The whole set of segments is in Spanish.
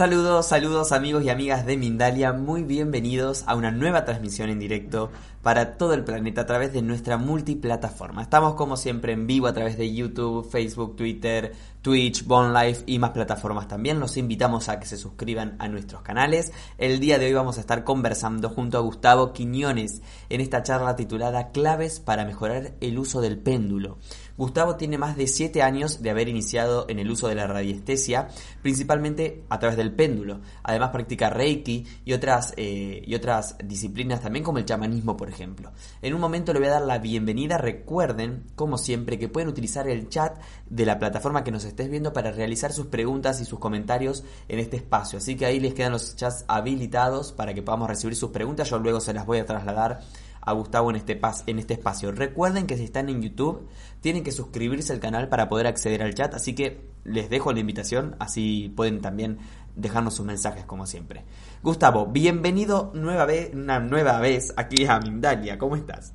Saludos, saludos amigos y amigas de Mindalia, muy bienvenidos a una nueva transmisión en directo para todo el planeta a través de nuestra multiplataforma. Estamos como siempre en vivo a través de YouTube, Facebook, Twitter, Twitch, Life y más plataformas también. Los invitamos a que se suscriban a nuestros canales. El día de hoy vamos a estar conversando junto a Gustavo Quiñones en esta charla titulada Claves para mejorar el uso del péndulo. Gustavo tiene más de 7 años de haber iniciado en el uso de la radiestesia, principalmente a través del péndulo. Además practica Reiki y otras, eh, y otras disciplinas también como el chamanismo, por ejemplo. En un momento le voy a dar la bienvenida. Recuerden, como siempre, que pueden utilizar el chat de la plataforma que nos estés viendo para realizar sus preguntas y sus comentarios en este espacio. Así que ahí les quedan los chats habilitados para que podamos recibir sus preguntas. Yo luego se las voy a trasladar a Gustavo en este, en este espacio. Recuerden que si están en YouTube tienen que suscribirse al canal para poder acceder al chat, así que les dejo la invitación, así pueden también dejarnos sus mensajes como siempre. Gustavo, bienvenido nueva vez, una nueva vez aquí a Mindalia, ¿cómo estás?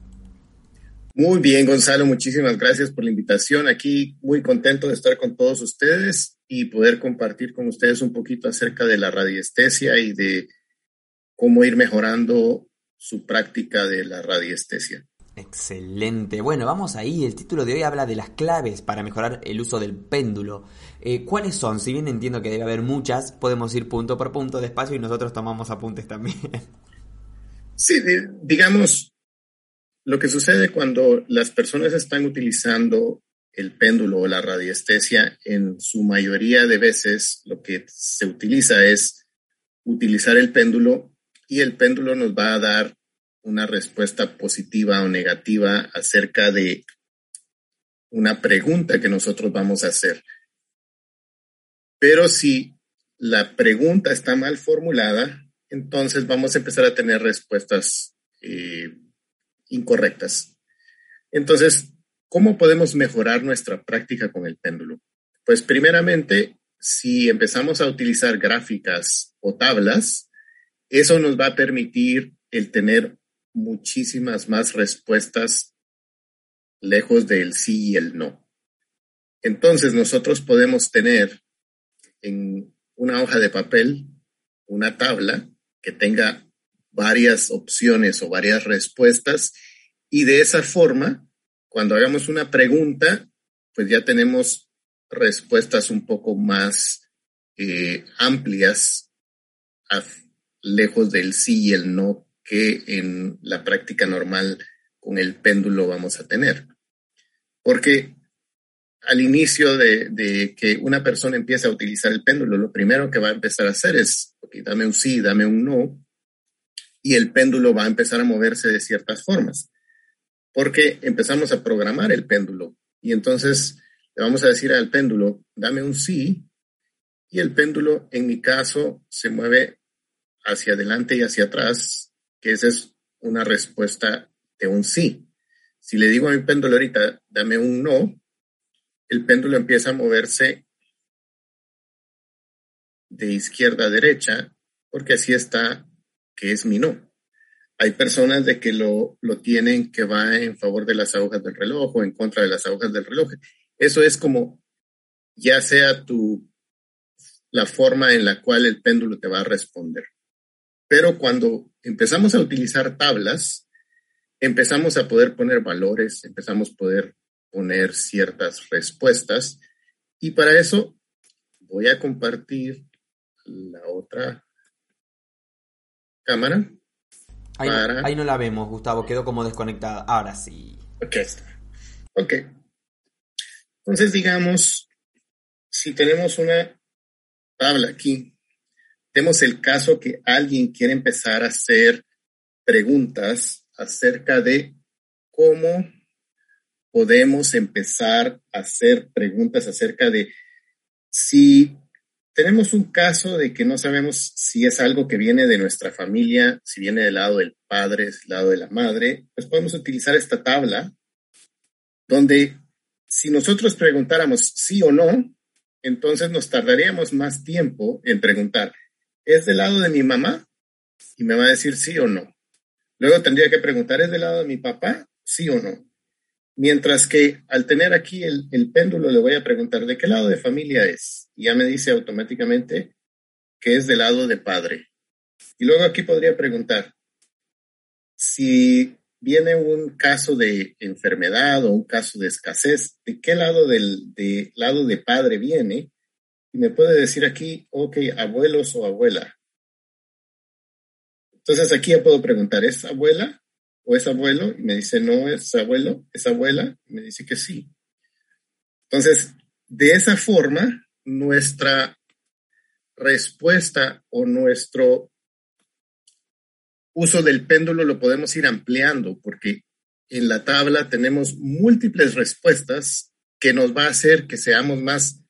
Muy bien, Gonzalo, muchísimas gracias por la invitación. Aquí muy contento de estar con todos ustedes y poder compartir con ustedes un poquito acerca de la radiestesia y de cómo ir mejorando su práctica de la radiestesia. Excelente. Bueno, vamos ahí. El título de hoy habla de las claves para mejorar el uso del péndulo. Eh, ¿Cuáles son? Si bien entiendo que debe haber muchas, podemos ir punto por punto despacio y nosotros tomamos apuntes también. Sí, digamos, lo que sucede cuando las personas están utilizando el péndulo o la radiestesia, en su mayoría de veces lo que se utiliza es utilizar el péndulo y el péndulo nos va a dar una respuesta positiva o negativa acerca de una pregunta que nosotros vamos a hacer. Pero si la pregunta está mal formulada, entonces vamos a empezar a tener respuestas eh, incorrectas. Entonces, ¿cómo podemos mejorar nuestra práctica con el péndulo? Pues primeramente, si empezamos a utilizar gráficas o tablas, eso nos va a permitir el tener muchísimas más respuestas lejos del sí y el no. Entonces nosotros podemos tener en una hoja de papel una tabla que tenga varias opciones o varias respuestas y de esa forma, cuando hagamos una pregunta, pues ya tenemos respuestas un poco más eh, amplias lejos del sí y el no que en la práctica normal con el péndulo vamos a tener. Porque al inicio de, que una persona empiece a utilizar el péndulo, lo primero que va a empezar a hacer es, ok, dame un sí, dame un no, y el péndulo va a empezar a moverse de ciertas formas. Porque empezamos a programar el péndulo y entonces le vamos a decir al péndulo, dame un sí, y el péndulo, en mi caso, se mueve hacia adelante y hacia atrás, que esa es una respuesta de un sí. Si le digo a mi péndulo ahorita, dame un no, el péndulo empieza a moverse de izquierda a derecha, porque así está, que es mi no. Hay personas de que lo, lo tienen que va en favor de las agujas del reloj o en contra de las agujas del reloj. Eso es como, ya sea tu, la forma en la cual el péndulo te va a responder. Pero cuando empezamos a utilizar tablas, empezamos a poder poner valores, empezamos a poder poner ciertas respuestas. Y para eso voy a compartir la otra cámara. Ahí, no la vemos, Gustavo, quedó como desconectada. Ahora sí. Ok, Ok. Entonces, digamos, si tenemos una tabla aquí tenemos el caso que alguien quiere empezar a hacer preguntas acerca de cómo podemos empezar a hacer preguntas acerca de si tenemos un caso de que no sabemos si es algo que viene de nuestra familia, si viene del lado del padre, del lado de la madre, pues podemos utilizar esta tabla donde si nosotros preguntáramos sí o no, entonces nos tardaríamos más tiempo en preguntar, ¿es del lado de mi mamá? Y me va a decir sí o no. Luego tendría que preguntar, ¿es del lado de mi papá? Sí o no. Mientras que al tener aquí el, péndulo le voy a preguntar, ¿de qué lado de familia es? Y ya me dice automáticamente que es del lado de padre. Y luego aquí podría preguntar, si viene un caso de enfermedad o un caso de escasez, ¿de qué lado del lado de padre viene? Y me puede decir aquí, ok, abuelos o abuela. Entonces aquí ya puedo preguntar, ¿es abuela o es abuelo? Y me dice, no, es abuelo, es abuela. Y me dice que sí. Entonces, de esa forma, nuestra respuesta o nuestro uso del péndulo lo podemos ir ampliando porque en la tabla tenemos múltiples respuestas que nos va a hacer que seamos más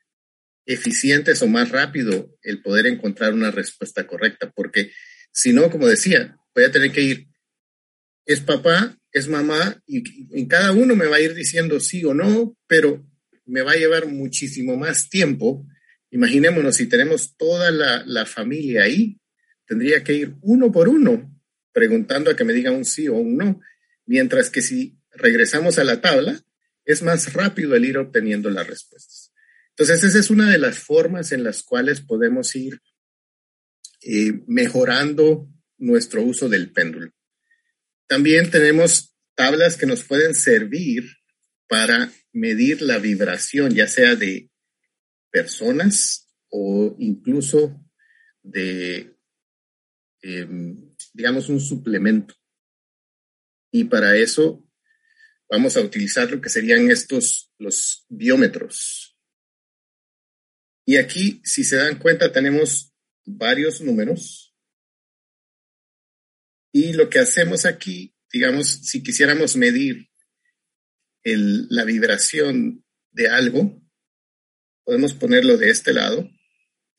eficientes o más rápido el poder encontrar una respuesta correcta, porque si no, como decía, voy a tener que ir, es papá, es mamá, y en cada uno me va a ir diciendo sí o no, pero me va a llevar muchísimo más tiempo. Imaginémonos, si tenemos toda la, la familia ahí, tendría que ir uno por uno preguntando a que me diga un sí o un no, mientras que si regresamos a la tabla, es más rápido el ir obteniendo las respuestas. Entonces, esa es una de las formas en las cuales podemos ir eh, mejorando nuestro uso del péndulo. También tenemos tablas que nos pueden servir para medir la vibración, ya sea de personas o incluso de em, digamos, un suplemento. Y para eso vamos a utilizar lo que serían estos, los biómetros. Y aquí, si se dan cuenta, tenemos varios números. Y lo que hacemos aquí, digamos, si quisiéramos medir la vibración de algo, podemos ponerlo de este lado,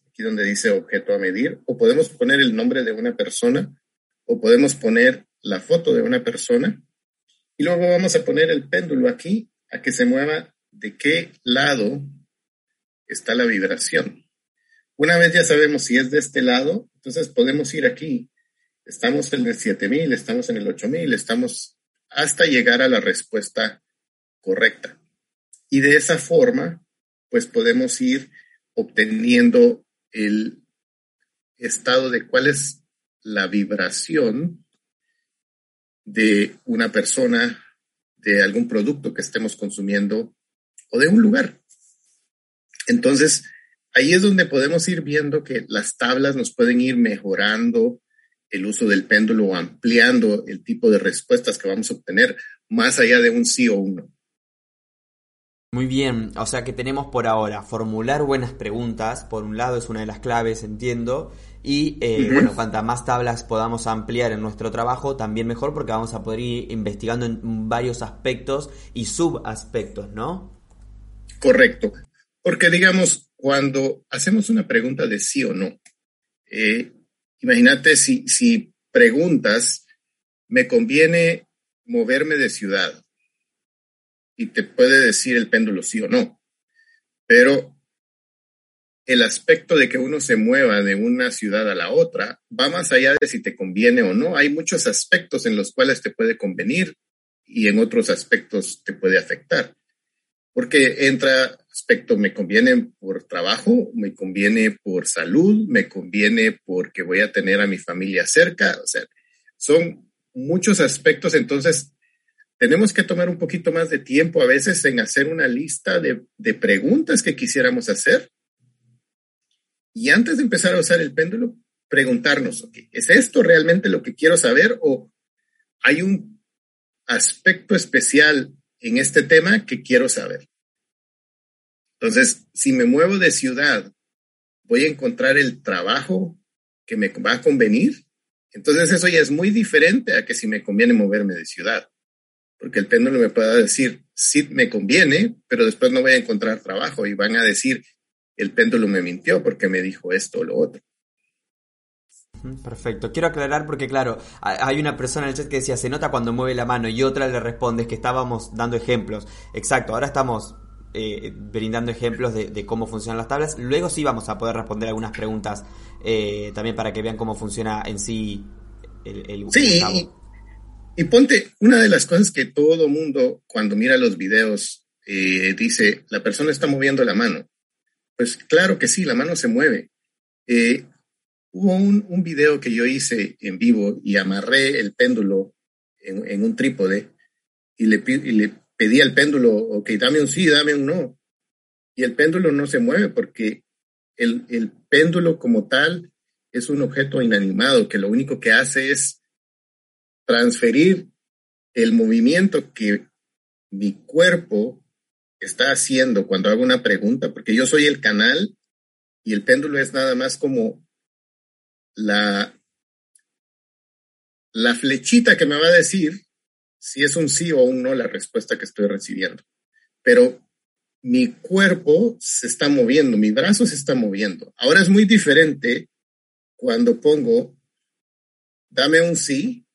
aquí donde dice objeto a medir, o podemos poner el nombre de una persona o podemos poner la foto de una persona y luego vamos a poner el péndulo aquí a que se mueva de qué lado está la vibración. Una vez ya sabemos si es de este lado, entonces podemos ir aquí. Estamos en el 7000, estamos en el 8000, estamos hasta llegar a la respuesta correcta. Y de esa forma, pues podemos ir obteniendo el estado de cuál es la vibración de una persona, de algún producto que estemos consumiendo o de un lugar. Entonces, ahí es donde podemos ir viendo que las tablas nos pueden ir mejorando el uso del péndulo o ampliando el tipo de respuestas que vamos a obtener más allá de un sí o un no. Muy bien, o sea que tenemos por ahora formular buenas preguntas, por un lado es una de las claves, entiendo, y eh, bueno, cuantas más tablas podamos ampliar en nuestro trabajo, también mejor porque vamos a poder ir investigando en varios aspectos y subaspectos, ¿no? Correcto, porque digamos, cuando hacemos una pregunta de sí o no, eh, imagínate si, si preguntas, ¿me conviene moverme de ciudad? Y te puede decir el péndulo sí o no. Pero el aspecto de que uno se mueva de una ciudad a la otra va más allá de si te conviene o no. Hay muchos aspectos en los cuales te puede convenir y en otros aspectos te puede afectar. Porque entra aspecto, me conviene por trabajo, me conviene por salud, me conviene porque voy a tener a mi familia cerca. O sea, son muchos aspectos. Entonces, tenemos que tomar un poquito más de tiempo a veces en hacer una lista de, de preguntas que quisiéramos hacer y antes de empezar a usar el péndulo, preguntarnos, ¿es esto realmente lo que quiero saber o hay un aspecto especial en este tema que quiero saber? Entonces, si me muevo de ciudad, voy a encontrar el trabajo que me va a convenir. Entonces, eso ya es muy diferente a que si me conviene moverme de ciudad. Porque el péndulo me puede decir, sí me conviene, pero después no voy a encontrar trabajo y van a decir, el péndulo me mintió porque me dijo esto o lo otro. Perfecto. Quiero aclarar porque, claro, hay una persona en el chat que decía, se nota cuando mueve la mano y otra le responde que estábamos dando ejemplos. Exacto, ahora estamos eh, brindando ejemplos de, cómo funcionan las tablas. Luego sí vamos a poder responder algunas preguntas eh, también para que vean cómo funciona en sí el... el sí, y, ponte, una de las cosas que todo mundo cuando mira los videos eh, dice, la persona está moviendo la mano. Pues claro que sí, la mano se mueve. Hubo un, video que yo hice en vivo y amarré el péndulo en, un trípode y le, y le pedí al péndulo, ok, dame un sí, dame un no. Y el péndulo no se mueve porque el, el péndulo como tal es un objeto inanimado que lo único que hace es transferir el movimiento que mi cuerpo está haciendo cuando hago una pregunta, porque yo soy el canal y el péndulo es nada más como la, la flechita que me va a decir si es un sí o un no la respuesta que estoy recibiendo. Pero mi cuerpo se está moviendo, mi brazo se está moviendo. Ahora es muy diferente cuando pongo, dame un sí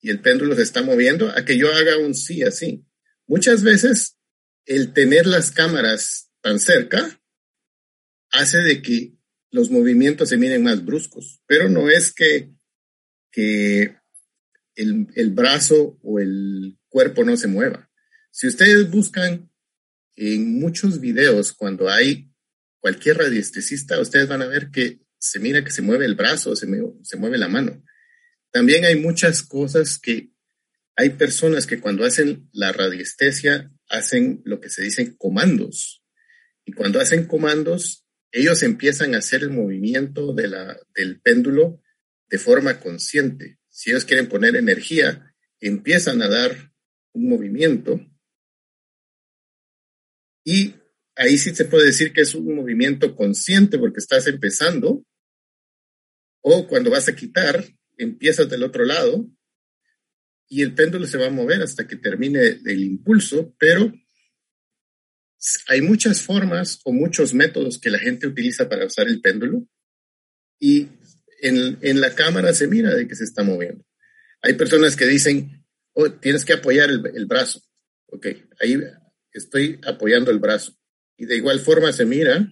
y el péndulo se está moviendo, a que yo haga un sí así. Muchas veces el tener las cámaras tan cerca hace de que los movimientos se miren más bruscos, pero no es que, que el, brazo o el cuerpo no se mueva. Si ustedes buscan en muchos videos cuando hay cualquier radiestesista, ustedes van a ver que se mira que se mueve el brazo, se, se mueve la mano. También hay muchas cosas que hay personas que cuando hacen la radiestesia hacen lo que se dicen comandos. Y cuando hacen comandos, ellos empiezan a hacer el movimiento de la, del péndulo de forma consciente. Si ellos quieren poner energía, empiezan a dar un movimiento. Y ahí sí se puede decir que es un movimiento consciente porque estás empezando. O cuando vas a quitar, empiezas del otro lado y el péndulo se va a mover hasta que termine el impulso, pero hay muchas formas o muchos métodos que la gente utiliza para usar el péndulo. Y en, la cámara se mira de que se está moviendo. Hay personas que dicen, oh, tienes que apoyar el, el brazo. Ok, ahí estoy apoyando el brazo. Y de igual forma se mira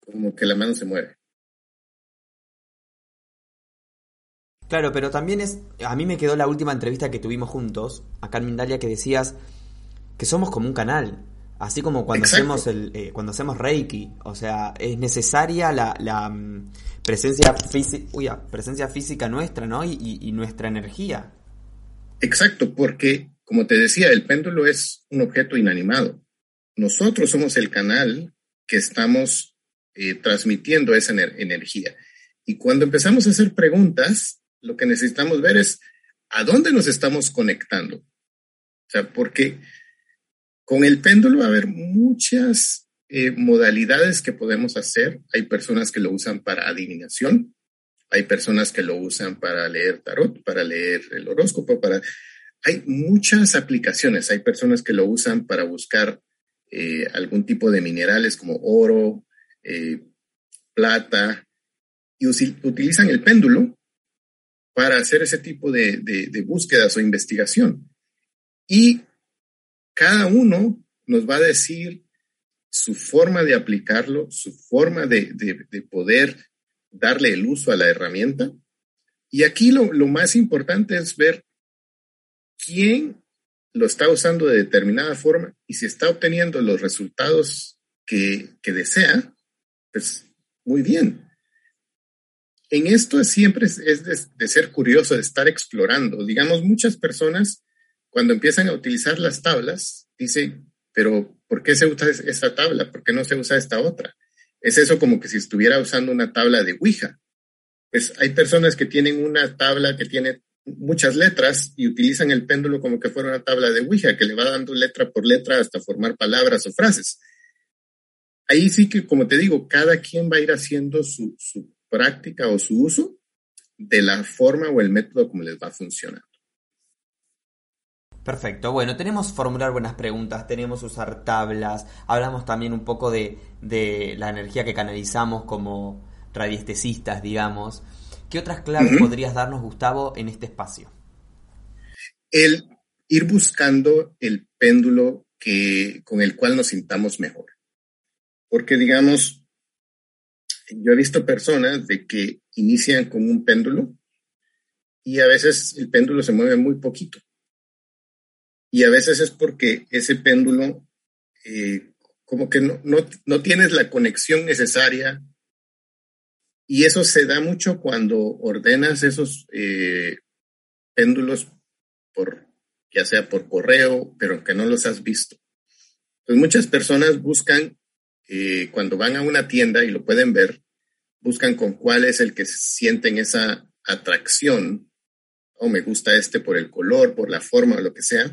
como que la mano se mueve. Claro, pero también es. A mí me quedó la última entrevista que tuvimos juntos, acá en Mindalia, que decías que somos como un canal. Así como cuando hacemos el, eh, cuando hacemos Reiki. O sea, es necesaria la, la mm, presencia, física, presencia física nuestra, ¿no? Y, y, nuestra energía. Exacto, porque, como te decía, el péndulo es un objeto inanimado. Nosotros somos el canal que estamos eh, transmitiendo esa energía. Y cuando empezamos a hacer preguntas, lo que necesitamos ver es a dónde nos estamos conectando. O sea, porque con el péndulo va a haber muchas eh, modalidades que podemos hacer. Hay personas que lo usan para adivinación, hay personas que lo usan para leer tarot, para leer el horóscopo, para... Hay muchas aplicaciones. Hay personas que lo usan para buscar eh, algún tipo de minerales como oro, eh, plata, y utilizan el péndulo para hacer ese tipo de, búsquedas o investigación. Y cada uno nos va a decir su forma de aplicarlo, su forma de, poder darle el uso a la herramienta. Y aquí lo, más importante es ver quién lo está usando de determinada forma y si está obteniendo los resultados que, que desea, pues muy bien en esto siempre es, de, ser curioso, de estar explorando. Digamos, muchas personas cuando empiezan a utilizar las tablas, dicen, pero ¿por qué se usa esta tabla? ¿Por qué no se usa esta otra? Es eso como que si estuviera usando una tabla de Ouija. Pues hay personas que tienen una tabla que tiene muchas letras y utilizan el péndulo como que fuera una tabla de Ouija, que le va dando letra por letra hasta formar palabras o frases. Ahí sí que, como te digo, cada quien va a ir haciendo su, su práctica o su uso de la forma o el método como les va a funcionar. Perfecto, bueno, tenemos formular buenas preguntas, tenemos usar tablas, hablamos también un poco de, la energía que canalizamos como radiestesistas, digamos. ¿Qué otras claves podrías darnos, Gustavo, en este espacio? El ir buscando el péndulo que, con el cual nos sintamos mejor. Porque, digamos, yo he visto personas de que inician con un péndulo y a veces el péndulo se mueve muy poquito. Y a veces es porque ese péndulo, eh, como que no, no, no, tienes la conexión necesaria Y eso se da mucho cuando ordenas esos eh, péndulos por, ya sea por correo, pero que no los has visto. Pues muchas personas buscan, eh, cuando van a una tienda y lo pueden ver, buscan con cuál es el que sienten esa atracción, o me gusta este por el color, por la forma, o lo que sea.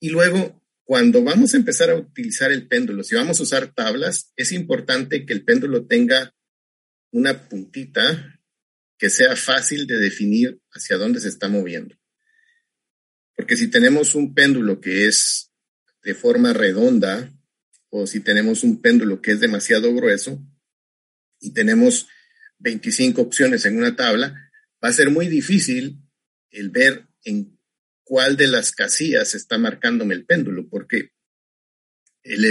Y luego, cuando vamos a empezar a utilizar el péndulo, si vamos a usar tablas, es importante que el péndulo tenga una puntita que sea fácil de definir hacia dónde se está moviendo. Porque si tenemos un péndulo que es de forma redonda o si tenemos un péndulo que es demasiado grueso y tenemos 25 opciones en una tabla, va a ser muy difícil el ver en cuál de las casillas está marcándome el péndulo, porque el,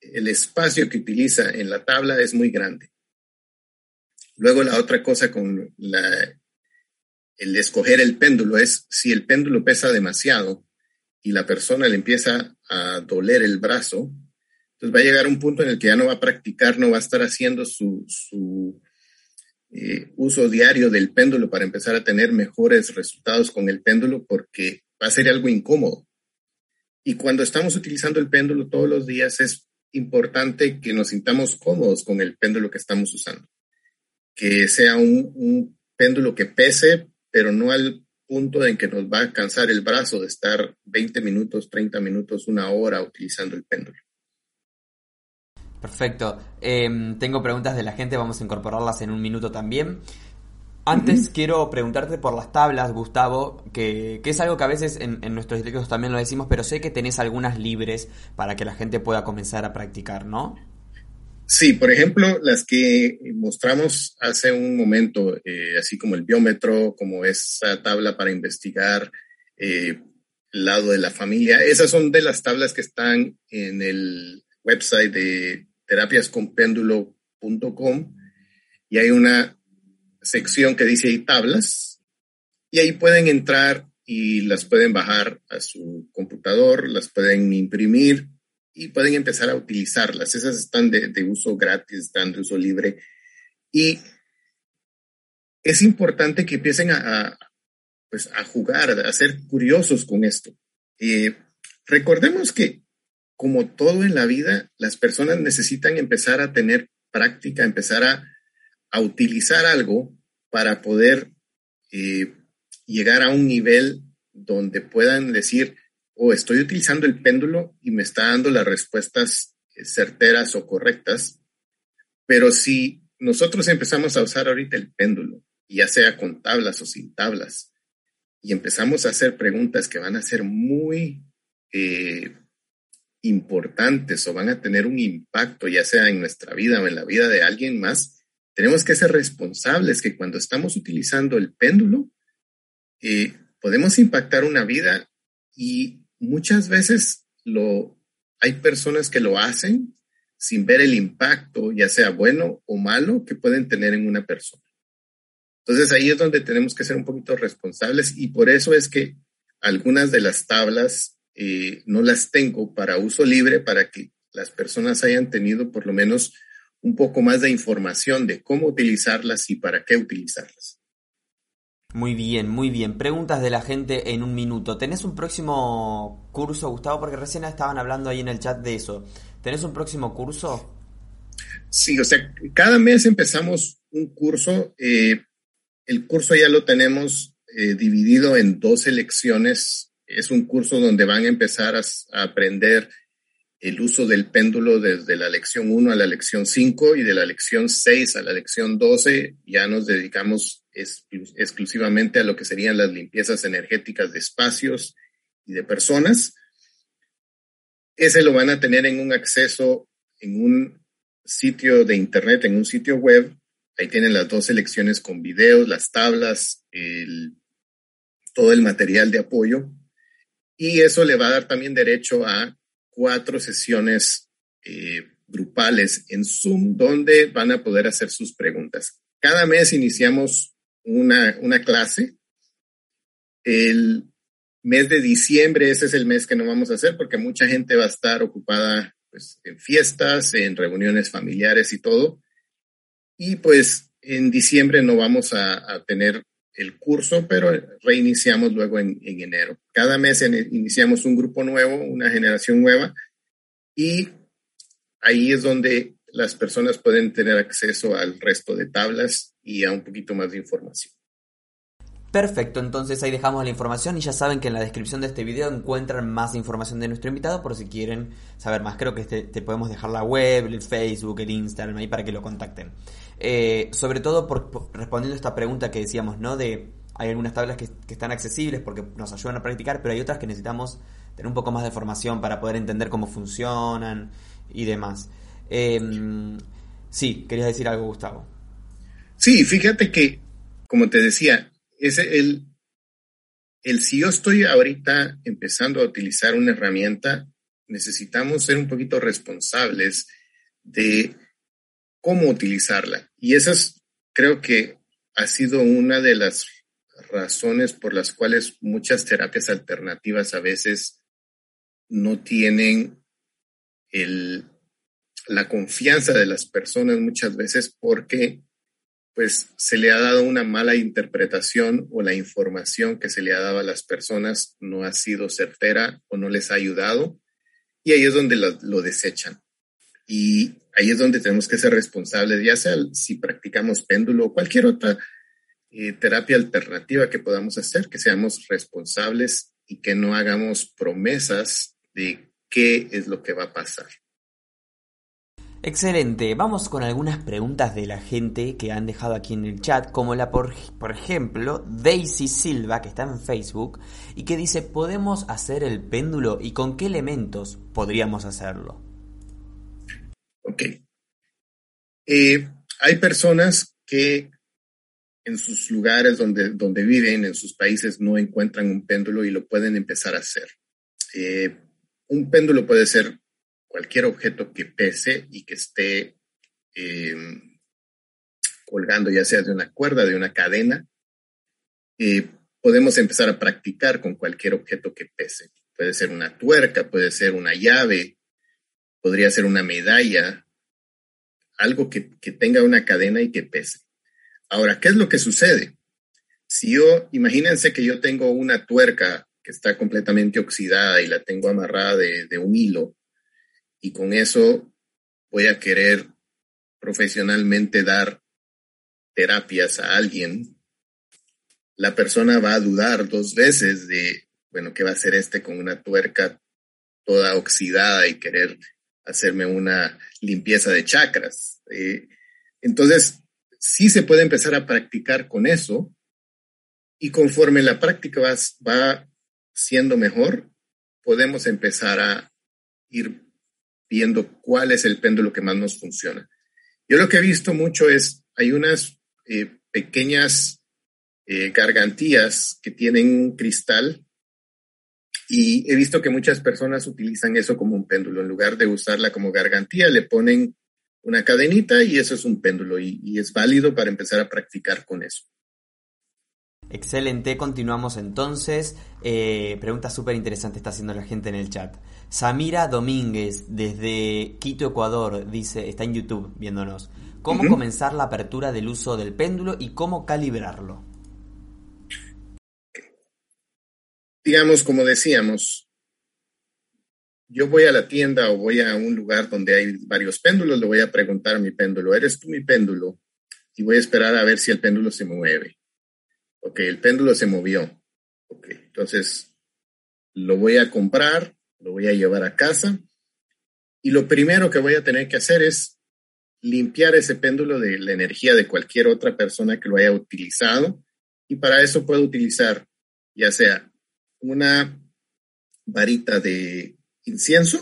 el, espacio que utiliza en la tabla es muy grande. Luego la otra cosa con el escoger el péndulo es si el péndulo pesa demasiado y la persona le empieza a doler el brazo, entonces va a llegar un punto en el que ya no va a practicar, no va a estar haciendo su, su eh, uso diario del péndulo para empezar a tener mejores resultados con el péndulo porque va a ser algo incómodo. Y cuando estamos utilizando el péndulo todos los días es importante que nos sintamos cómodos con el péndulo que estamos usando que sea un, péndulo que pese, pero no al punto en que nos va a cansar el brazo de estar 20 minutos, 30 minutos, una hora utilizando el péndulo. Perfecto. Em, tengo preguntas de la gente, vamos a incorporarlas en un minuto también. Antes quiero preguntarte por las tablas, Gustavo, que, es algo que a veces en, en, nuestros directos también lo decimos, pero sé que tenés algunas libres para que la gente pueda comenzar a practicar, ¿no? Sí, por ejemplo, las que mostramos hace un momento, eh, así como el biómetro, como esa tabla para investigar eh, el lado de la familia, esas son de las tablas que están en el website de terapiasconpéndulo.com y hay una sección que dice tablas y ahí pueden entrar y las pueden bajar a su computador, las pueden imprimir y pueden empezar a utilizarlas. Esas están de, uso gratis, están de uso libre. Y es importante que empiecen a, pues, a jugar, a ser curiosos con esto. Eh, recordemos que, como todo en la vida, las personas necesitan empezar a tener práctica, empezar a, utilizar algo para poder eh, llegar a un nivel donde puedan decir, o estoy utilizando el péndulo y me está dando las respuestas eh, certeras o correctas, pero si nosotros empezamos a usar ahorita el péndulo, ya sea con tablas o sin tablas, y empezamos a hacer preguntas que van a ser muy eh, importantes o van a tener un impacto, ya sea en nuestra vida o en la vida de alguien más, tenemos que ser responsables que cuando estamos utilizando el péndulo, eh, podemos impactar una vida y muchas veces lo, hay personas que lo hacen sin ver el impacto, ya sea bueno o malo, que pueden tener en una persona. Entonces ahí es donde tenemos que ser un poquito responsables y por eso es que algunas de las tablas eh, no las tengo para uso libre para que las personas hayan tenido por lo menos un poco más de información de cómo utilizarlas y para qué utilizarlas. Muy bien, muy bien. Preguntas de la gente en un minuto. ¿Tenés un próximo curso, Gustavo? Porque recién estaban hablando ahí en el chat de eso. ¿Tenés un próximo curso? Sí, o sea, cada mes empezamos un curso. Eh, el curso ya lo tenemos eh, dividido en dos lecciones. Es un curso donde van a empezar a, aprender el uso del péndulo desde la lección 1 a la lección 5 y de la lección 6 a la lección 12 ya nos dedicamos exclusivamente a lo que serían las limpiezas energéticas de espacios y de personas. Ese lo van a tener en un acceso en un sitio de internet, en un sitio web. Ahí tienen las dos selecciones con videos, las tablas, todo el material de apoyo. Y eso le va a dar también derecho a cuatro sesiones eh, grupales en Zoom donde van a poder hacer sus preguntas. Cada mes iniciamos una, clase. El mes de diciembre, ese es el mes que no vamos a hacer porque mucha gente va a estar ocupada pues, en fiestas, en reuniones familiares y todo. Y pues en diciembre no vamos a, tener el curso, pero reiniciamos luego en, enero. Cada mes iniciamos un grupo nuevo, una generación nueva, y ahí es donde las personas pueden tener acceso al resto de tablas y a un poquito más de información. Perfecto, entonces ahí dejamos la información y ya saben que en la descripción de este video encuentran más información de nuestro invitado por si quieren saber más. Creo que te, te podemos dejar la web, el Facebook, el Instagram ahí para que lo contacten. Eh, sobre todo respondiendo a esta pregunta que decíamos, ¿no? De hay algunas tablas que, están accesibles porque nos ayudan a practicar, pero hay otras que necesitamos tener un poco más de formación para poder entender cómo funcionan y demás. Em, sí, querías decir algo, Gustavo. Sí, fíjate que, como te decía, es el, el si yo estoy ahorita empezando a utilizar una herramienta, necesitamos ser un poquito responsables de cómo utilizarla. Y esa es, creo que ha sido una de las razones por las cuales muchas terapias alternativas a veces no tienen el, la confianza de las personas muchas veces porque pues se le ha dado una mala interpretación o la información que se le ha dado a las personas no ha sido certera o no les ha ayudado y ahí es donde lo, desechan. Y ahí es donde tenemos que ser responsables, ya sea si practicamos péndulo o cualquier otra eh, terapia alternativa que podamos hacer, que seamos responsables y que no hagamos promesas de qué es lo que va a pasar. Excelente, vamos con algunas preguntas de la gente que han dejado aquí en el chat, como la por, por ejemplo Daisy Silva, que está en Facebook, y que dice, ¿podemos hacer el péndulo y con qué elementos podríamos hacerlo? Ok. Eh, hay personas que en sus lugares donde, donde viven, en sus países, no encuentran un péndulo y lo pueden empezar a hacer. Eh, un péndulo puede ser cualquier objeto que pese y que esté em, colgando, ya sea de una cuerda, de una cadena, eh, podemos empezar a practicar con cualquier objeto que pese. Puede ser una tuerca, puede ser una llave, podría ser una medalla, algo que, que tenga una cadena y que pese. Ahora, ¿qué es lo que sucede? Si yo, imagínense que yo tengo una tuerca que está completamente oxidada y la tengo amarrada de, de un hilo y con eso voy a querer profesionalmente dar terapias a alguien, la persona va a dudar dos veces de, bueno, ¿qué va a hacer este con una tuerca toda oxidada y querer hacerme una limpieza de chakras? Eh, entonces, sí se puede empezar a practicar con eso y conforme la práctica va, va siendo mejor, podemos empezar a ir viendo cuál es el péndulo que más nos funciona. Yo lo que he visto mucho es, hay unas eh, pequeñas eh, gargantillas que tienen un cristal y he visto que muchas personas utilizan eso como un péndulo. En lugar de usarla como gargantía, le ponen una cadenita y eso es un péndulo y es válido para empezar a practicar con eso. Excelente, continuamos entonces. Eh, pregunta súper interesante está haciendo la gente en el chat. Samira Domínguez, desde Quito, Ecuador, dice, está en YouTube viéndonos. ¿Cómo comenzar la apertura del uso del péndulo y cómo calibrarlo? Digamos, como decíamos, yo voy a la tienda o voy a un lugar donde hay varios péndulos, le voy a preguntar a mi péndulo, ¿eres tú mi péndulo? Y voy a esperar a ver si el péndulo se mueve. Ok, el péndulo se movió. Ok, entonces lo voy a comprar, lo voy a llevar a casa. Y lo primero que voy a tener que hacer es limpiar ese péndulo de la energía de cualquier otra persona que lo haya utilizado. Y para eso puedo utilizar ya sea una varita de incienso,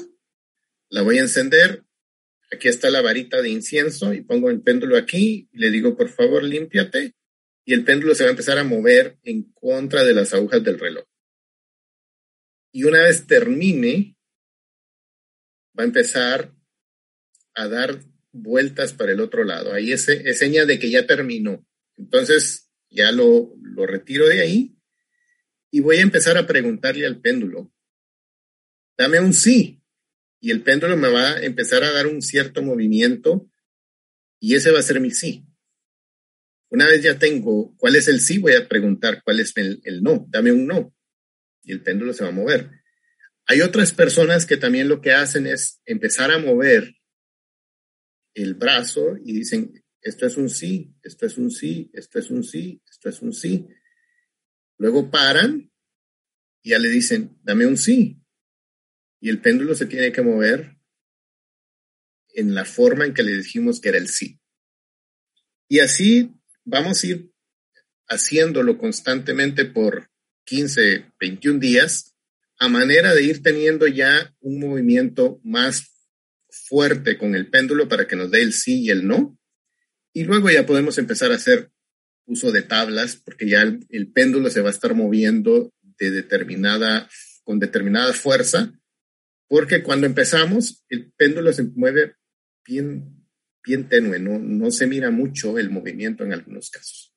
la voy a encender, aquí está la varita de incienso y pongo el péndulo aquí y le digo por favor límpiate y el péndulo se va a empezar a mover en contra de las agujas del reloj. Y una vez termine, va a empezar a dar vueltas para el otro lado. Ahí es, es seña de que ya terminó. Entonces ya lo, lo retiro de ahí y voy a empezar a preguntarle al péndulo, dame un sí. Y el péndulo me va a empezar a dar un cierto movimiento Y ese va a ser mi sí. Una vez ya tengo cuál es el sí, voy a preguntar cuál es el no. Dame un no. Y el péndulo se va a mover. Hay otras personas que también lo que hacen es empezar a mover el brazo y dicen, esto es un sí, esto es un sí, esto es un sí, esto es un sí. Luego paran y ya le dicen, dame un sí. Y el péndulo se tiene que mover en la forma en que le dijimos que era el sí. Y así vamos a ir haciéndolo constantemente por 15, 21 días, a manera de ir teniendo ya un movimiento más fuerte con el péndulo para que nos dé el sí y el no. Y luego ya podemos empezar a hacer uso de tablas, porque ya el, péndulo se va a estar moviendo de determinada, con determinada fuerza, porque cuando empezamos, el péndulo se mueve bien, bien tenue, no, no se mira mucho el movimiento en algunos casos.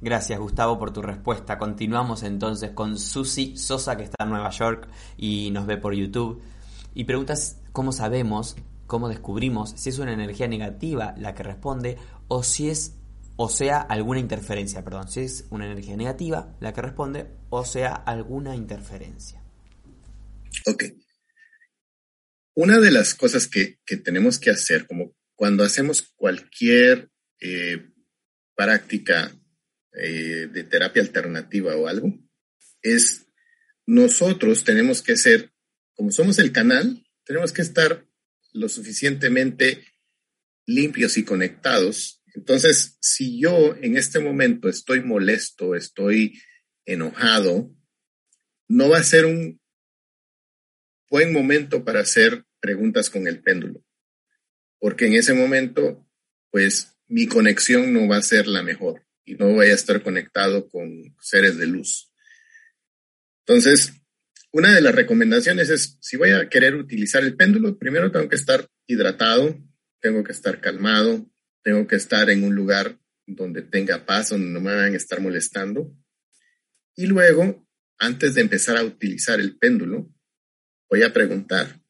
Gracias Gustavo por tu respuesta. Continuamos entonces con Susi Sosa que está en Nueva York y nos ve por YouTube. Y preguntas cómo sabemos, cómo descubrimos si es una energía negativa la que responde o si es o sea alguna interferencia, perdón, si es una energía negativa la que responde o sea alguna interferencia. Ok. Una de las cosas que, tenemos que hacer, como cuando hacemos cualquier eh, práctica eh, de terapia alternativa o algo, es nosotros tenemos que ser, como somos el canal, tenemos que estar lo suficientemente limpios y conectados. Entonces, si yo en este momento estoy molesto, estoy enojado, no va a ser un buen momento para hacer preguntas con el péndulo, porque en ese momento, pues mi conexión no va a ser la mejor y no voy a estar conectado con seres de luz. Entonces, una de las recomendaciones es, si voy a querer utilizar el péndulo, primero tengo que estar hidratado, tengo que estar calmado, tengo que estar en un lugar donde tenga paz, donde no me van a estar molestando. Y luego, antes de empezar a utilizar el péndulo, voy a preguntar,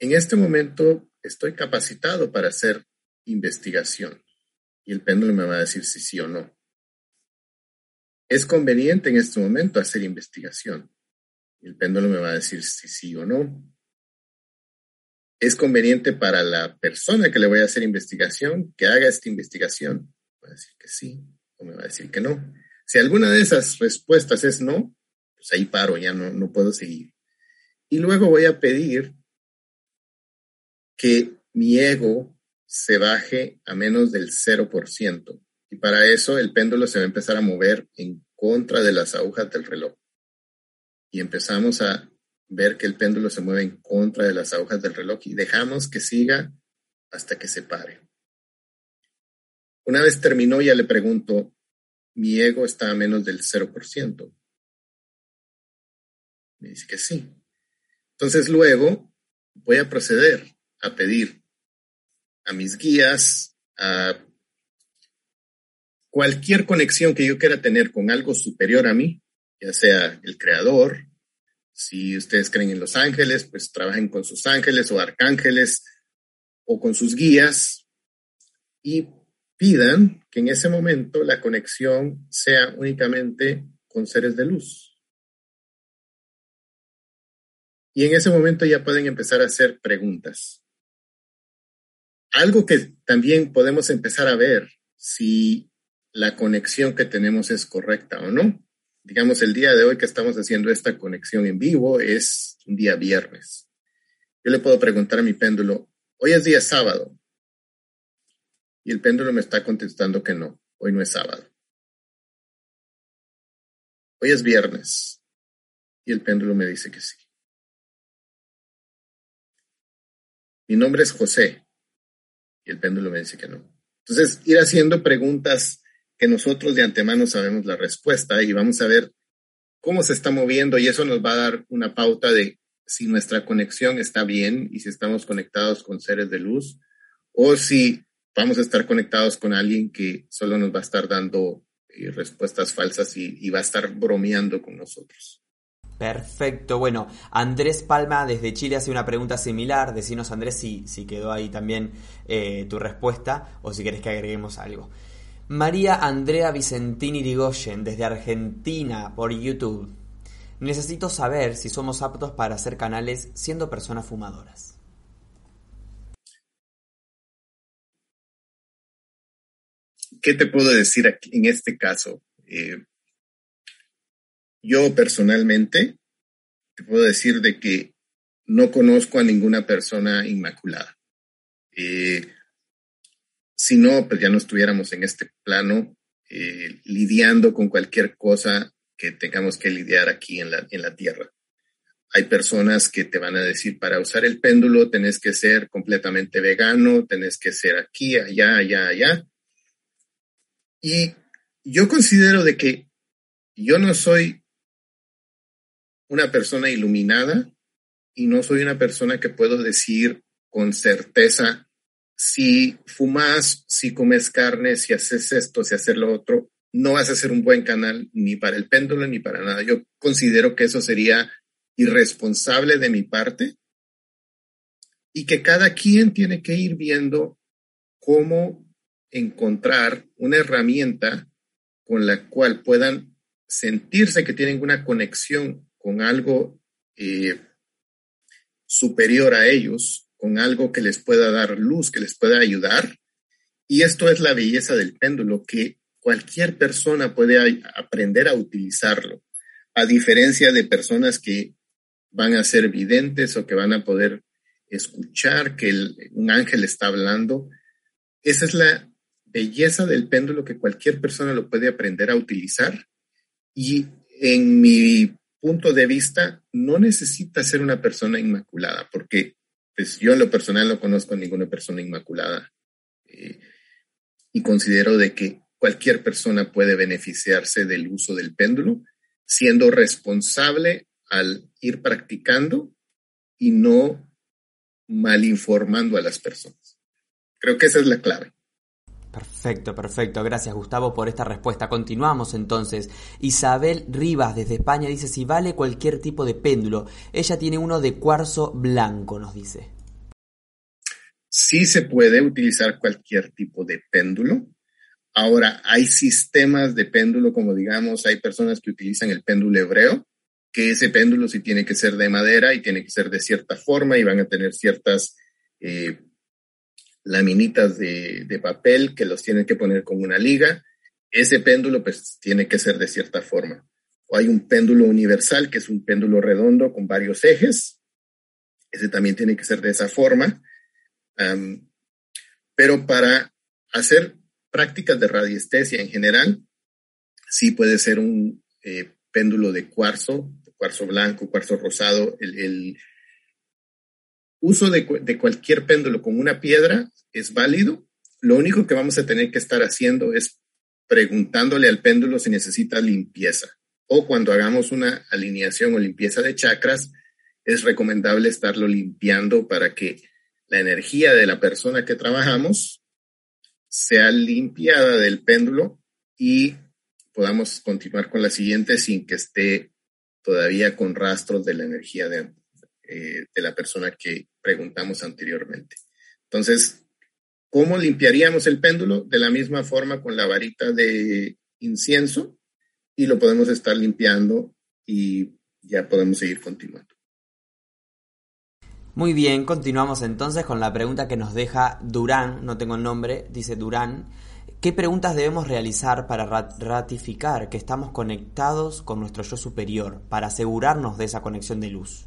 en este momento estoy capacitado para hacer investigación. Y el péndulo me va a decir si sí o no. Es conveniente en este momento hacer investigación. El péndulo me va a decir si sí o no. Es conveniente para la persona que le voy a hacer investigación que haga esta investigación. Va a decir que sí o me va a decir que no. Si alguna de esas respuestas es no, pues ahí paro, ya no, no puedo seguir. Y luego voy a pedir que mi ego se baje a menos del 0%. Y para eso el péndulo se va a empezar a mover en contra de las agujas del reloj y empezamos a ver que el péndulo se mueve en contra de las agujas del reloj y dejamos que siga hasta que se pare. Una vez terminó, ya le pregunto, mi ego está a menos del 0%. Me dice que sí. Entonces luego voy a proceder a pedir a mis guías, a cualquier conexión que yo quiera tener con algo superior a mí, ya sea el creador, si ustedes creen en los ángeles, pues trabajen con sus ángeles o arcángeles o con sus guías y pidan que en ese momento la conexión sea únicamente con seres de luz. Y en ese momento ya pueden empezar a hacer preguntas. Algo que también podemos empezar a ver si la conexión que tenemos es correcta o no digamos, el día de hoy que estamos haciendo esta conexión en vivo es un día viernes. Yo le puedo preguntar a mi péndulo, hoy es día sábado. Y el péndulo me está contestando que no, hoy no es sábado. Hoy es viernes. Y el péndulo me dice que sí. Mi nombre es José. Y el péndulo me dice que no. Entonces, ir haciendo preguntas que nosotros de antemano sabemos la respuesta y vamos a ver cómo se está moviendo y eso nos va a dar una pauta de si nuestra conexión está bien y si estamos conectados con seres de luz o si vamos a estar conectados con alguien que solo nos va a estar dando eh, respuestas falsas y, y va a estar bromeando con nosotros. Perfecto. Bueno, Andrés Palma desde Chile hace una pregunta similar. Decinos, Andrés, si, si quedó ahí también eh, tu respuesta o si querés que agreguemos algo. María Andrea Vicentini Rigoyen desde Argentina por YouTube. Necesito saber si somos aptos para hacer canales siendo personas fumadoras. ¿Qué te puedo decir aquí, en este caso? Eh, yo personalmente te puedo decir de que no conozco a ninguna persona inmaculada. Eh, si no, pues ya no estuviéramos en este plano eh, lidiando con cualquier cosa que tengamos que lidiar aquí en la, en la Tierra. Hay personas que te van a decir, para usar el péndulo tenés que ser completamente vegano, tenés que ser aquí, allá, allá, allá. Y yo considero de que yo no soy una persona iluminada y no soy una persona que puedo decir con certeza si fumas, si comes carne, si haces esto, si haces lo otro, no vas a ser un buen canal ni para el péndulo ni para nada. Yo considero que eso sería irresponsable de mi parte y que cada quien tiene que ir viendo cómo encontrar una herramienta con la cual puedan sentirse que tienen una conexión con algo eh, superior a ellos, con algo que les pueda dar luz, que les pueda ayudar. Y esto es la belleza del péndulo, que cualquier persona puede aprender a utilizarlo, a diferencia de personas que van a ser videntes o que van a poder escuchar que un ángel está hablando. Esa es la belleza del péndulo que cualquier persona lo puede aprender a utilizar. Y en mi punto de vista, no necesita ser una persona inmaculada, porque pues yo en lo personal no conozco a ninguna persona inmaculada eh, y considero de que cualquier persona puede beneficiarse del uso del péndulo siendo responsable al ir practicando y no malinformando a las personas. Creo que esa es la clave. Perfecto, perfecto. Gracias Gustavo por esta respuesta. Continuamos entonces. Isabel Rivas desde España dice si vale cualquier tipo de péndulo. Ella tiene uno de cuarzo blanco, nos dice. Sí se puede utilizar cualquier tipo de péndulo. Ahora, hay sistemas de péndulo, como digamos, hay personas que utilizan el péndulo hebreo, que ese péndulo sí tiene que ser de madera y tiene que ser de cierta forma y van a tener ciertas eh, laminitas de, de, papel que los tienen que poner con una liga. Ese péndulo pues tiene que ser de cierta forma. O hay un péndulo universal que es un péndulo redondo con varios ejes. Ese también tiene que ser de esa forma. pero para hacer prácticas de radiestesia en general, sí puede ser un eh, péndulo de cuarzo, cuarzo blanco, cuarzo rosado. El, el, uso de, de, cualquier péndulo con una piedra es válido. Lo único que vamos a tener que estar haciendo es preguntándole al péndulo si necesita limpieza. O cuando hagamos una alineación o limpieza de chakras, es recomendable estarlo limpiando para que la energía de la persona que trabajamos sea limpiada del péndulo y podamos continuar con la siguiente sin que esté todavía con rastros de la energía de, eh, de la persona que preguntamos anteriormente. Entonces, ¿cómo limpiaríamos el péndulo? De la misma forma con la varita de incienso y lo podemos estar limpiando y ya podemos seguir continuando. Muy bien, continuamos entonces con la pregunta que nos deja Durán, no tengo el nombre, dice Durán. ¿Qué preguntas debemos realizar para ratificar que estamos conectados con nuestro yo superior, para asegurarnos de esa conexión de luz?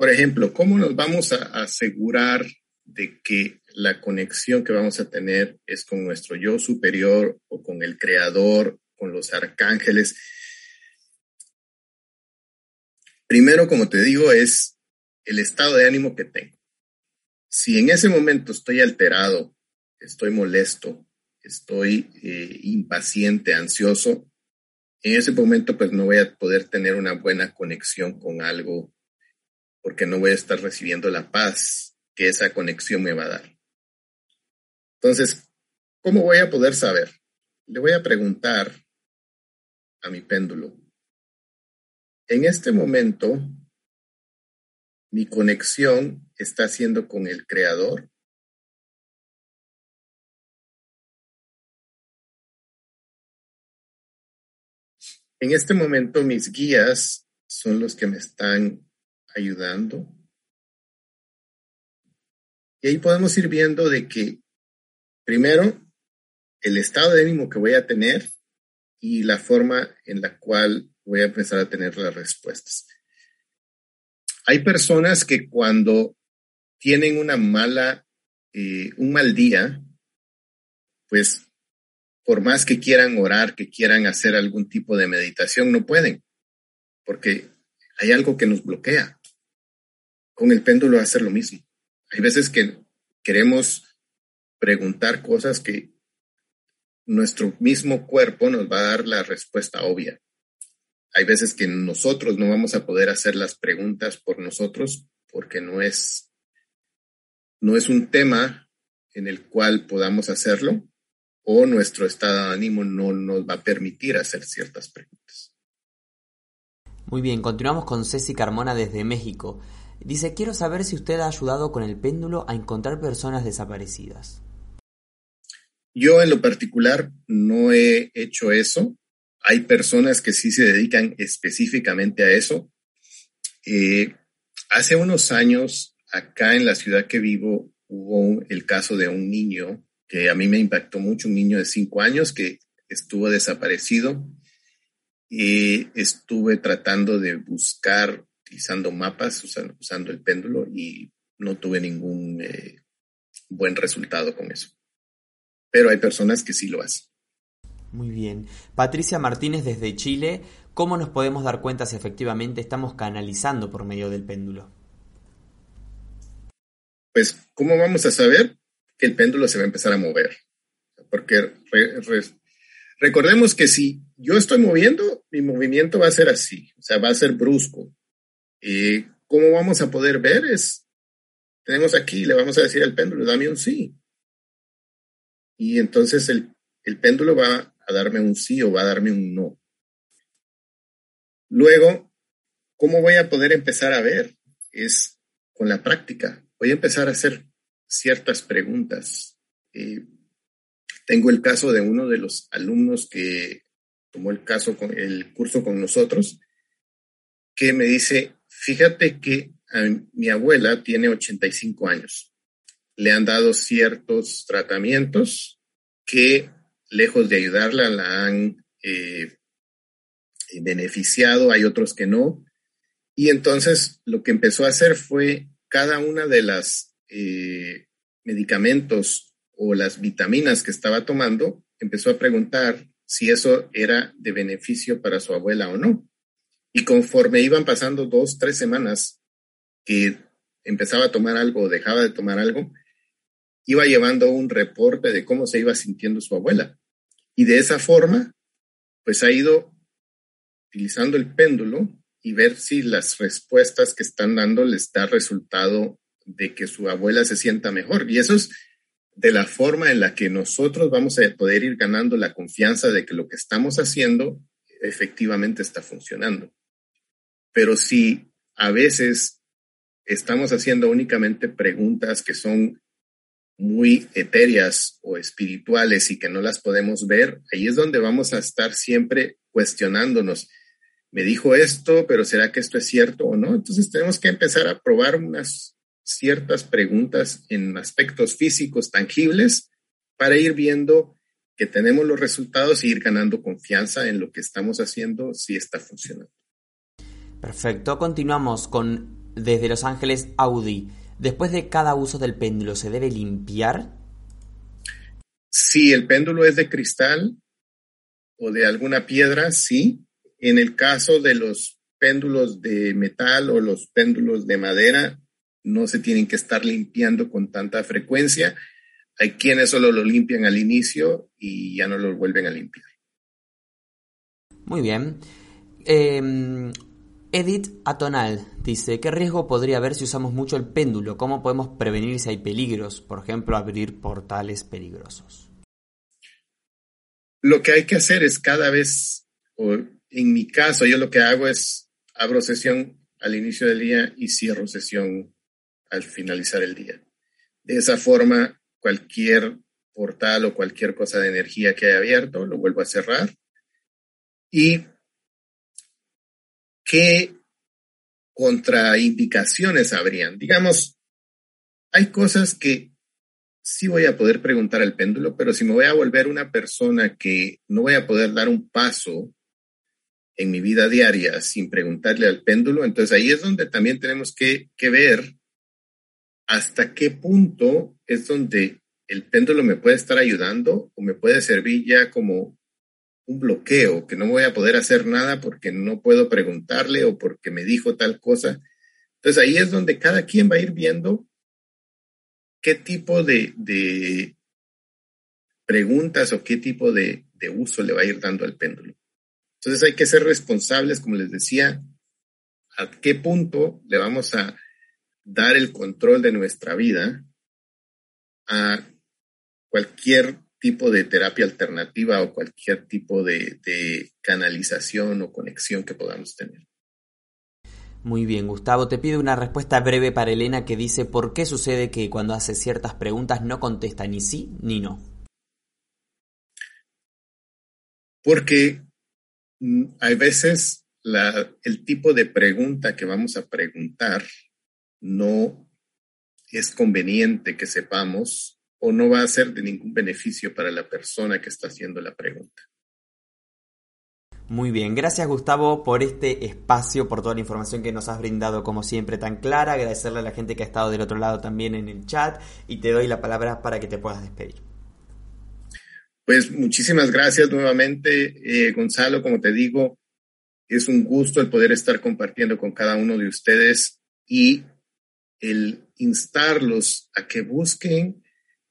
Por ejemplo, ¿cómo nos vamos a asegurar de que la conexión que vamos a tener es con nuestro yo superior o con el creador, con los arcángeles? Primero, como te digo, es el estado de ánimo que tengo. Si en ese momento estoy alterado, estoy molesto, estoy eh, impaciente, ansioso, en ese momento pues no voy a poder tener una buena conexión con algo porque no voy a estar recibiendo la paz que esa conexión me va a dar. Entonces, ¿cómo voy a poder saber? Le voy a preguntar a mi péndulo. En este momento, mi conexión está siendo con el creador. En este momento mis guías son los que me están ayudando. Y ahí podemos ir viendo de que, primero, el estado de ánimo que voy a tener y la forma en la cual voy a empezar a tener las respuestas. Hay personas que cuando tienen una mala, eh, un mal día, pues por más que quieran orar, que quieran hacer algún tipo de meditación, no pueden, porque hay algo que nos bloquea. Con el péndulo va a ser lo mismo. Hay veces que queremos preguntar cosas que nuestro mismo cuerpo nos va a dar la respuesta obvia. Hay veces que nosotros no vamos a poder hacer las preguntas por nosotros porque no es, no es un tema en el cual podamos hacerlo o nuestro estado de ánimo no nos va a permitir hacer ciertas preguntas. Muy bien, continuamos con Ceci Carmona desde México. Dice, quiero saber si usted ha ayudado con el péndulo a encontrar personas desaparecidas. Yo en lo particular no he hecho eso. Hay personas que sí se dedican específicamente a eso. Eh, hace unos años, acá en la ciudad que vivo, hubo el caso de un niño que a mí me impactó mucho, un niño de cinco años que estuvo desaparecido. Y estuve tratando de buscar utilizando mapas, usando, el péndulo y no tuve ningún eh, buen resultado con eso. Pero hay personas que sí lo hacen. Muy bien. Patricia Martínez desde Chile, ¿cómo nos podemos dar cuenta si efectivamente estamos canalizando por medio del péndulo? Pues, ¿cómo vamos a saber que el péndulo se va a empezar a mover? Porque recordemos que si yo estoy moviendo, mi movimiento va a ser así, o sea, va a ser brusco. Y ¿Cómo vamos a poder ver? Es, tenemos aquí, le vamos a decir al péndulo, dame un sí. Y entonces el, el péndulo va a darme un sí o va a darme un no. Luego, ¿cómo voy a poder empezar a ver? Es con la práctica. Voy a empezar a hacer ciertas preguntas. Eh, tengo el caso de uno de los alumnos que tomó el caso con el curso con nosotros, que me dice, Fíjate que mi abuela tiene 85 años. Le han dado ciertos tratamientos que, lejos de ayudarla, la han eh, beneficiado. Hay otros que no. Y entonces lo que empezó a hacer fue cada una de las eh, medicamentos o las vitaminas que estaba tomando, empezó a preguntar si eso era de beneficio para su abuela o no. Y conforme iban pasando dos, tres semanas que empezaba a tomar algo o dejaba de tomar algo, iba llevando un reporte de cómo se iba sintiendo su abuela. Y de esa forma, pues ha ido utilizando el péndulo y ver si las respuestas que están dando les da resultado de que su abuela se sienta mejor. Y eso es de la forma en la que nosotros vamos a poder ir ganando la confianza de que lo que estamos haciendo efectivamente está funcionando. Pero si a veces estamos haciendo únicamente preguntas que son muy etéreas o espirituales y que no las podemos ver, ahí es donde vamos a estar siempre cuestionándonos. Me dijo esto, pero ¿será que esto es cierto o no? Entonces tenemos que empezar a probar unas ciertas preguntas en aspectos físicos tangibles para ir viendo que tenemos los resultados y ir ganando confianza en lo que estamos haciendo si está funcionando. Perfecto, continuamos con desde Los Ángeles Audi. Después de cada uso del péndulo, ¿se debe limpiar? Si el péndulo es de cristal o de alguna piedra, sí. En el caso de los péndulos de metal o los péndulos de madera, no se tienen que estar limpiando con tanta frecuencia. Hay quienes solo lo limpian al inicio y ya no lo vuelven a limpiar. Muy bien. Eh, Edith Atonal dice, ¿qué riesgo podría haber si usamos mucho el péndulo? ¿Cómo podemos prevenir si hay peligros? Por ejemplo, abrir portales peligrosos. Lo que hay que hacer es cada vez o en mi caso, yo lo que hago es abro sesión al inicio del día y cierro sesión al finalizar el día. De esa forma, cualquier portal o cualquier cosa de energía que haya abierto, lo vuelvo a cerrar. ¿Y qué contraindicaciones habrían? Digamos, hay cosas que sí voy a poder preguntar al péndulo, pero si me voy a volver una persona que no voy a poder dar un paso en mi vida diaria sin preguntarle al péndulo, entonces ahí es donde también tenemos que, que ver hasta qué punto es donde el péndulo me puede estar ayudando o me puede servir ya como un bloqueo, que no voy a poder hacer nada porque no puedo preguntarle o porque me dijo tal cosa. Entonces ahí es donde cada quien va a ir viendo qué tipo de, preguntas o qué tipo de, de uso le va a ir dando al péndulo. Entonces hay que ser responsables, como les decía, a qué punto le vamos a dar el control de nuestra vida a cualquier tipo de terapia alternativa o cualquier tipo de, canalización o conexión que podamos tener. Muy bien, Gustavo. Te pido una respuesta breve para Elena que dice por qué sucede que cuando hace ciertas preguntas no contesta ni sí ni no. Porque mm, hay veces el tipo de pregunta que vamos a preguntar no es conveniente que sepamos o no va a ser de ningún beneficio para la persona que está haciendo la pregunta. Muy bien, gracias Gustavo por este espacio, por toda la información que nos has brindado como siempre tan clara, agradecerle a la gente que ha estado del otro lado también en el chat y te doy la palabra para que te puedas despedir. Pues muchísimas gracias nuevamente, eh, Gonzalo, como te digo, es un gusto el poder estar compartiendo con cada uno de ustedes y el instarlos a que busquen,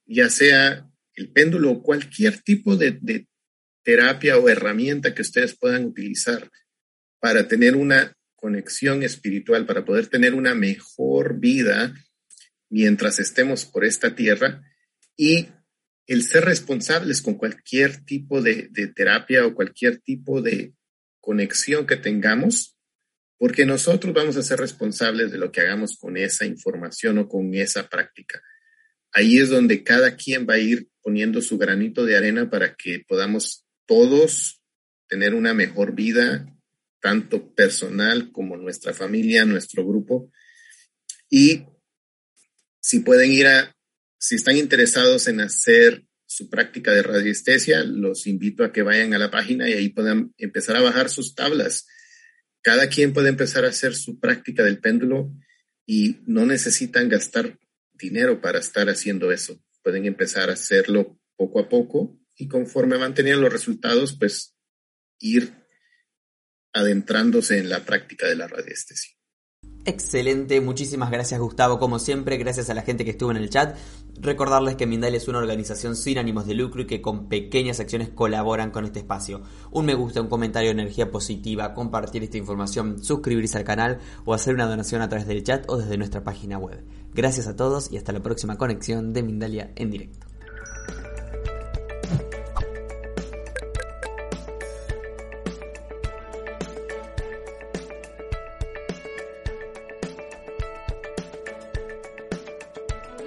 ya sea el péndulo o cualquier tipo de, terapia o herramienta que ustedes puedan utilizar para tener una conexión espiritual, para poder tener una mejor vida mientras estemos por esta tierra y el ser responsables con cualquier tipo de, de terapia o cualquier tipo de conexión que tengamos porque nosotros vamos a ser responsables de lo que hagamos con esa información o con esa práctica. Ahí es donde cada quien va a ir poniendo su granito de arena para que podamos todos tener una mejor vida, tanto personal como nuestra familia, nuestro grupo. Y si pueden ir a, si están interesados en hacer su práctica de radiestesia, los invito a que vayan a la página y ahí puedan empezar a bajar sus tablas cada quien puede empezar a hacer su práctica del péndulo y no necesitan gastar dinero para estar haciendo eso. Pueden empezar a hacerlo poco a poco y conforme van teniendo los resultados, pues ir adentrándose en la práctica de la radiestesia. Excelente, muchísimas gracias Gustavo, como siempre, gracias a la gente que estuvo en el chat. Recordarles que Mindalia es una organización sin ánimos de lucro y que con pequeñas acciones colaboran con este espacio. Un me gusta, un comentario, energía positiva, compartir esta información, suscribirse al canal o hacer una donación a través del chat o desde nuestra página web. Gracias a todos y hasta la próxima conexión de Mindalia en directo.